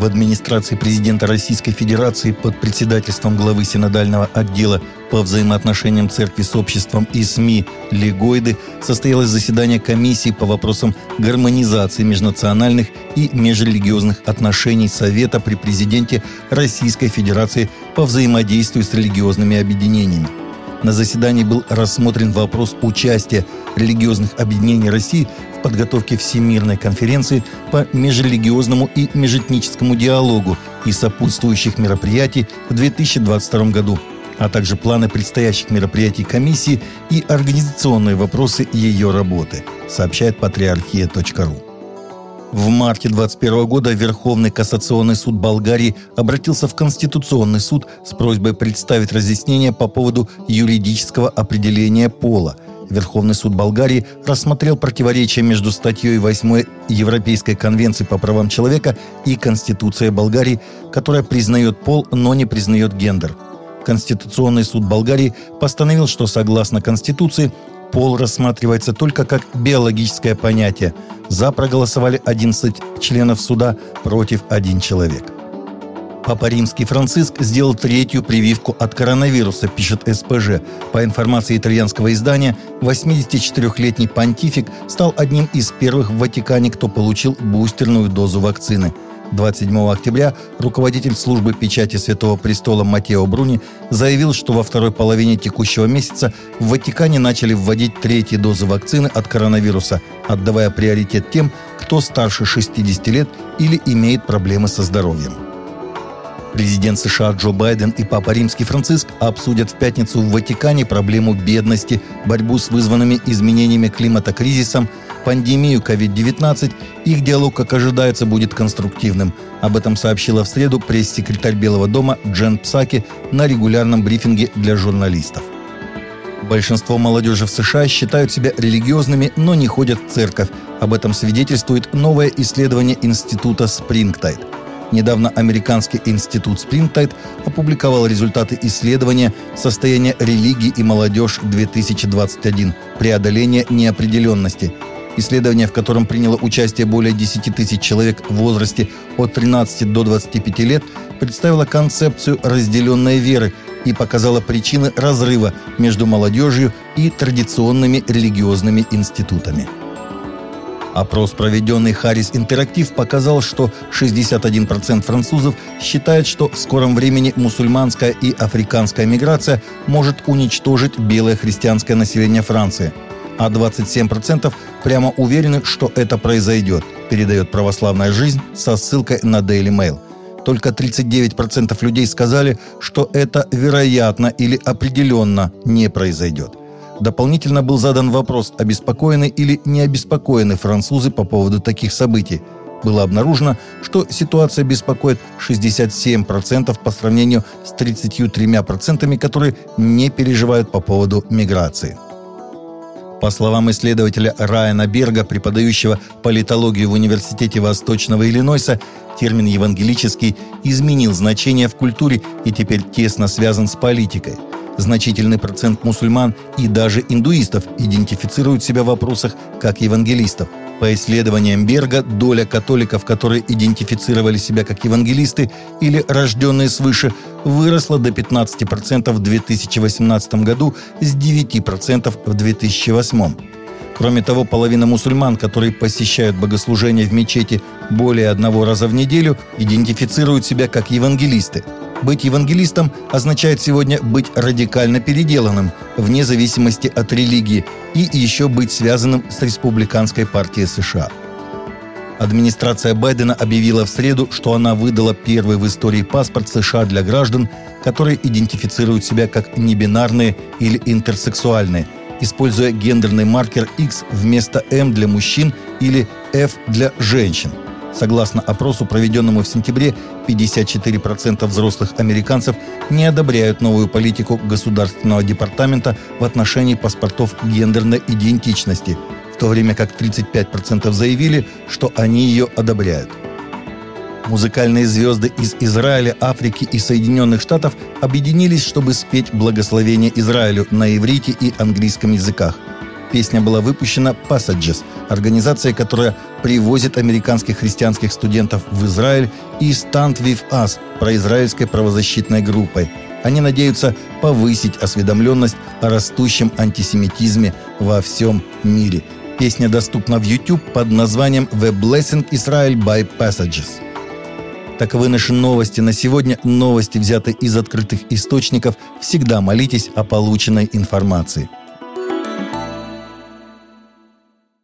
В администрации президента Российской Федерации под председательством главы синодального отдела по взаимоотношениям церкви с обществом и СМИ Легойды состоялось заседание комиссии по вопросам гармонизации межнациональных и межрелигиозных отношений Совета при президенте Российской Федерации по взаимодействию с религиозными объединениями. На заседании был рассмотрен вопрос участия религиозных объединений России в подготовке Всемирной конференции по межрелигиозному и межэтническому диалогу и сопутствующих мероприятий в 2022 году, а также планы предстоящих мероприятий комиссии и организационные вопросы ее работы, сообщает патриархия.ру. В марте 2021 года Верховный кассационный суд Болгарии обратился в Конституционный суд с просьбой представить разъяснение по поводу юридического определения пола. Верховный суд Болгарии рассмотрел противоречие между статьей 8 Европейской конвенции по правам человека и Конституцией Болгарии, которая признает пол, но не признает гендер. Конституционный суд Болгарии постановил, что согласно Конституции пол рассматривается только как биологическое понятие. За проголосовали 11 членов суда, против один человек. Папа Римский Франциск сделал третью прививку от коронавируса, пишет СПЖ. По информации итальянского издания, 84-летний понтифик стал одним из первых в Ватикане, кто получил бустерную дозу вакцины – 27 октября руководитель службы печати Святого Престола Матео Бруни заявил, что во второй половине текущего месяца в Ватикане начали вводить третьи дозы вакцины от коронавируса, отдавая приоритет тем, кто старше 60 лет или имеет проблемы со здоровьем. Президент США Джо Байден и Папа Римский Франциск обсудят в пятницу в Ватикане проблему бедности, борьбу с вызванными изменениями климата кризисом, пандемию COVID-19, их диалог, как ожидается, будет конструктивным. Об этом сообщила в среду пресс-секретарь Белого дома Джен Псаки на регулярном брифинге для журналистов. Большинство молодежи в США считают себя религиозными, но не ходят в церковь. Об этом свидетельствует новое исследование института Springtide. Недавно американский институт Springtide опубликовал результаты исследования «Состояние религии и молодежь 2021. Преодоление неопределенности», Исследование, в котором приняло участие более 10 тысяч человек в возрасте от 13 до 25 лет, представило концепцию разделенной веры и показало причины разрыва между молодежью и традиционными религиозными институтами. Опрос, проведенный Харрис Интерактив, показал, что 61% французов считают, что в скором времени мусульманская и африканская миграция может уничтожить белое христианское население Франции – а 27% прямо уверены, что это произойдет, передает православная жизнь со ссылкой на Daily Mail. Только 39% людей сказали, что это вероятно или определенно не произойдет. Дополнительно был задан вопрос, обеспокоены или не обеспокоены французы по поводу таких событий. Было обнаружено, что ситуация беспокоит 67% по сравнению с 33%, которые не переживают по поводу миграции. По словам исследователя Райана Берга, преподающего политологию в Университете Восточного Иллинойса, термин «евангелический» изменил значение в культуре и теперь тесно связан с политикой – Значительный процент мусульман и даже индуистов идентифицируют себя в вопросах как евангелистов. По исследованиям Берга, доля католиков, которые идентифицировали себя как евангелисты или рожденные свыше, выросла до 15% в 2018 году с 9% в 2008. Кроме того, половина мусульман, которые посещают богослужения в мечети более одного раза в неделю, идентифицируют себя как евангелисты – быть евангелистом означает сегодня быть радикально переделанным, вне зависимости от религии, и еще быть связанным с республиканской партией США. Администрация Байдена объявила в среду, что она выдала первый в истории паспорт США для граждан, которые идентифицируют себя как небинарные или интерсексуальные, используя гендерный маркер X вместо M для мужчин или F для женщин – Согласно опросу, проведенному в сентябре, 54% взрослых американцев не одобряют новую политику Государственного департамента в отношении паспортов гендерной идентичности, в то время как 35% заявили, что они ее одобряют. Музыкальные звезды из Израиля, Африки и Соединенных Штатов объединились, чтобы спеть благословение Израилю на иврите и английском языках – Песня была выпущена Passages, организацией, которая привозит американских христианских студентов в Израиль, и Stand With Us, произраильской правозащитной группой. Они надеются повысить осведомленность о растущем антисемитизме во всем мире. Песня доступна в YouTube под названием «The Blessing Israel by Passages». Таковы наши новости на сегодня. Новости взяты из открытых источников. Всегда молитесь о полученной информации.